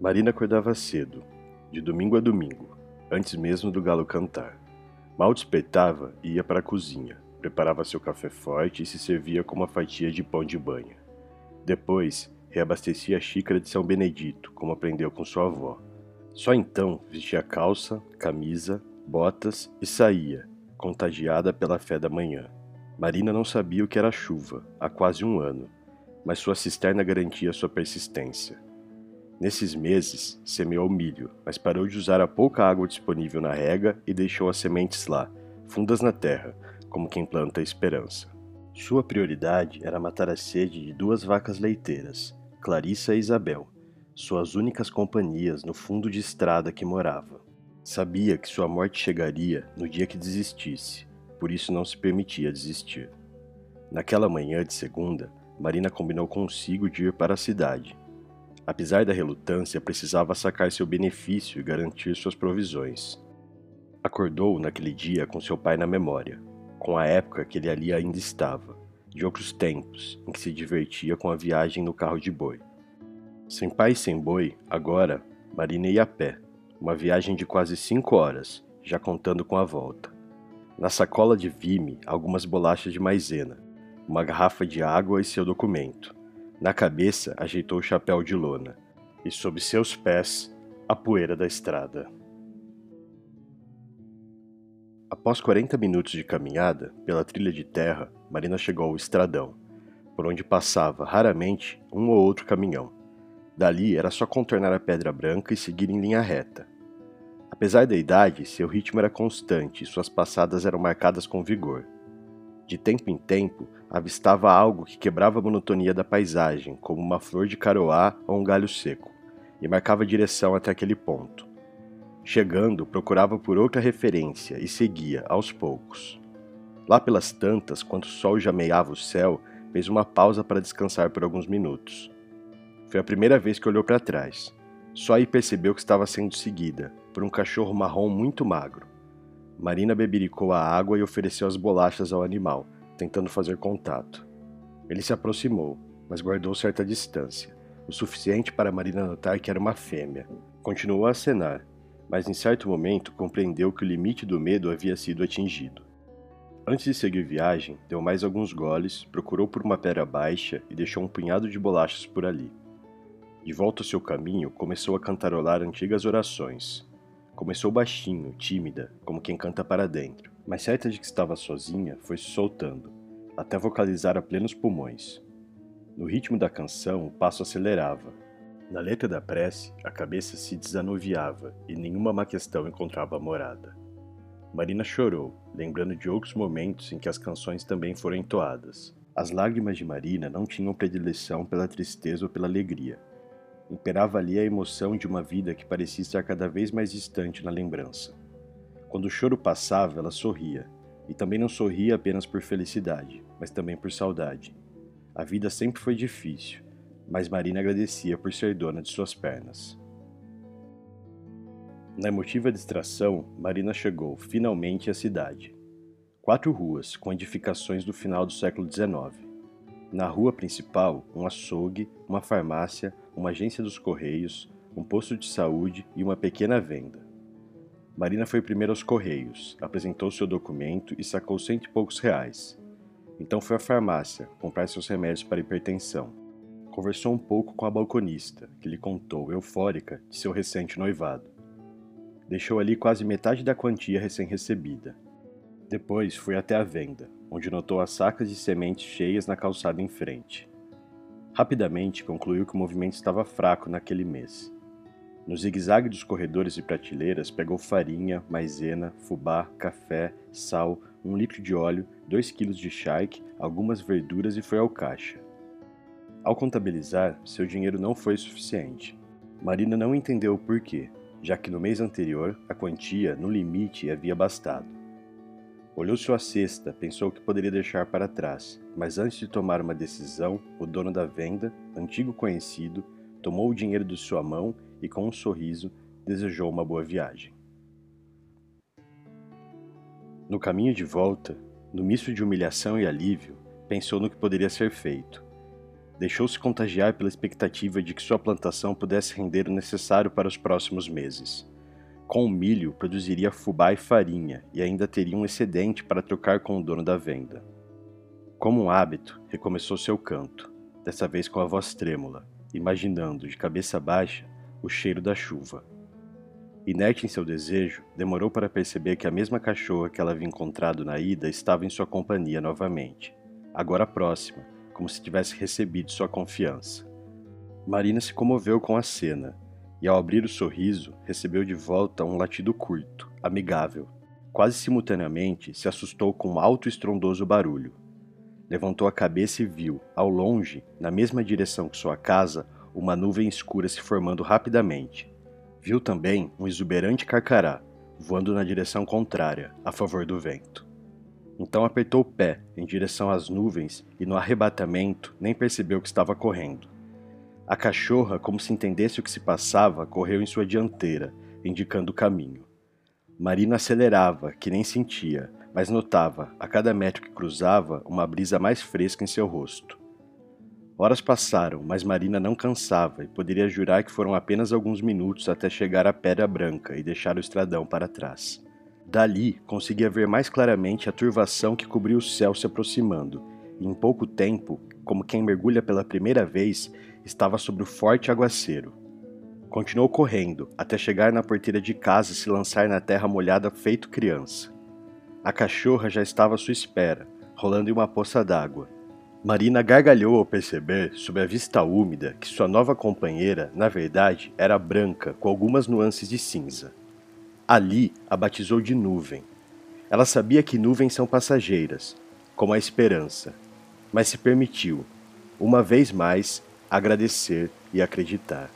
Marina acordava cedo, de domingo a domingo, antes mesmo do galo cantar. Mal despertava e ia para a cozinha, preparava seu café forte e se servia com uma fatia de pão de banha. Depois, reabastecia a xícara de São Benedito, como aprendeu com sua avó. Só então vestia calça, camisa, botas e saía, contagiada pela fé da manhã. Marina não sabia o que era chuva há quase um ano, mas sua cisterna garantia sua persistência. Nesses meses, semeou milho, mas parou de usar a pouca água disponível na rega e deixou as sementes lá, fundas na terra, como quem planta a esperança. Sua prioridade era matar a sede de duas vacas leiteiras, Clarissa e Isabel, suas únicas companhias no fundo de estrada que morava. Sabia que sua morte chegaria no dia que desistisse, por isso não se permitia desistir. Naquela manhã de segunda, Marina combinou consigo de ir para a cidade, Apesar da relutância, precisava sacar seu benefício e garantir suas provisões. Acordou naquele dia com seu pai na memória, com a época que ele ali ainda estava, de outros tempos em que se divertia com a viagem no carro de boi. Sem pai e sem boi, agora, Marina ia a pé, uma viagem de quase cinco horas, já contando com a volta. Na sacola de vime, algumas bolachas de maisena, uma garrafa de água e seu documento. Na cabeça ajeitou o chapéu de lona, e sob seus pés a poeira da estrada. Após 40 minutos de caminhada pela trilha de terra, Marina chegou ao estradão, por onde passava raramente um ou outro caminhão. Dali era só contornar a Pedra Branca e seguir em linha reta. Apesar da idade, seu ritmo era constante e suas passadas eram marcadas com vigor. De tempo em tempo, avistava algo que quebrava a monotonia da paisagem, como uma flor de caroá ou um galho seco, e marcava direção até aquele ponto. Chegando, procurava por outra referência e seguia, aos poucos. Lá pelas tantas, quando o sol já meiava o céu, fez uma pausa para descansar por alguns minutos. Foi a primeira vez que olhou para trás. Só aí percebeu que estava sendo seguida por um cachorro marrom muito magro. Marina bebericou a água e ofereceu as bolachas ao animal, tentando fazer contato. Ele se aproximou, mas guardou certa distância, o suficiente para Marina notar que era uma fêmea. Continuou a acenar, mas em certo momento compreendeu que o limite do medo havia sido atingido. Antes de seguir viagem, deu mais alguns goles, procurou por uma pedra baixa e deixou um punhado de bolachas por ali. De volta ao seu caminho, começou a cantarolar antigas orações, Começou baixinho, tímida, como quem canta para dentro, mas certa de que estava sozinha, foi se soltando, até vocalizar a plenos pulmões. No ritmo da canção, o passo acelerava. Na letra da prece, a cabeça se desanuviava e nenhuma má questão encontrava morada. Marina chorou, lembrando de outros momentos em que as canções também foram entoadas. As lágrimas de Marina não tinham predileção pela tristeza ou pela alegria, Imperava ali a emoção de uma vida que parecia estar cada vez mais distante na lembrança. Quando o choro passava, ela sorria, e também não sorria apenas por felicidade, mas também por saudade. A vida sempre foi difícil, mas Marina agradecia por ser dona de suas pernas. Na emotiva distração, Marina chegou finalmente à cidade. Quatro ruas com edificações do final do século XIX. Na rua principal, um açougue, uma farmácia, uma agência dos Correios, um posto de saúde e uma pequena venda. Marina foi primeiro aos Correios, apresentou seu documento e sacou cento e poucos reais. Então foi à farmácia comprar seus remédios para hipertensão. Conversou um pouco com a balconista, que lhe contou, eufórica, de seu recente noivado. Deixou ali quase metade da quantia recém-recebida. Depois foi até a venda, onde notou as sacas de sementes cheias na calçada em frente. Rapidamente concluiu que o movimento estava fraco naquele mês. No zigue-zague dos corredores e prateleiras, pegou farinha, maisena, fubá, café, sal, um litro de óleo, dois quilos de charque, algumas verduras e foi ao caixa. Ao contabilizar, seu dinheiro não foi suficiente. Marina não entendeu o porquê, já que no mês anterior a quantia, no limite, havia bastado. Olhou sua cesta, pensou que poderia deixar para trás, mas antes de tomar uma decisão, o dono da venda, antigo conhecido, tomou o dinheiro de sua mão e, com um sorriso, desejou uma boa viagem. No caminho de volta, no misto de humilhação e alívio, pensou no que poderia ser feito. Deixou-se contagiar pela expectativa de que sua plantação pudesse render o necessário para os próximos meses. Com o milho, produziria fubá e farinha e ainda teria um excedente para trocar com o dono da venda. Como um hábito, recomeçou seu canto, dessa vez com a voz trêmula, imaginando, de cabeça baixa, o cheiro da chuva. Inerte em seu desejo, demorou para perceber que a mesma cachorra que ela havia encontrado na ida estava em sua companhia novamente, agora próxima, como se tivesse recebido sua confiança. Marina se comoveu com a cena e, ao abrir o sorriso, recebeu de volta um latido curto, amigável. Quase simultaneamente, se assustou com um alto e estrondoso barulho. Levantou a cabeça e viu, ao longe, na mesma direção que sua casa, uma nuvem escura se formando rapidamente. Viu também um exuberante carcará, voando na direção contrária, a favor do vento. Então apertou o pé em direção às nuvens e, no arrebatamento, nem percebeu que estava correndo. A cachorra, como se entendesse o que se passava, correu em sua dianteira, indicando o caminho. Marina acelerava, que nem sentia, mas notava, a cada metro que cruzava, uma brisa mais fresca em seu rosto. Horas passaram, mas Marina não cansava e poderia jurar que foram apenas alguns minutos até chegar à Pedra Branca e deixar o estradão para trás. Dali, conseguia ver mais claramente a turvação que cobria o céu se aproximando, e em pouco tempo, como quem mergulha pela primeira vez, estava sobre o forte aguaceiro. Continuou correndo, até chegar na porteira de casa e se lançar na terra molhada feito criança. A cachorra já estava à sua espera, rolando em uma poça d'água. Marina gargalhou ao perceber, sob a vista úmida, que sua nova companheira, na verdade, era branca com algumas nuances de cinza. Ali a batizou de nuvem. Ela sabia que nuvens são passageiras, como a esperança, mas se permitiu, uma vez mais, agradecer e acreditar.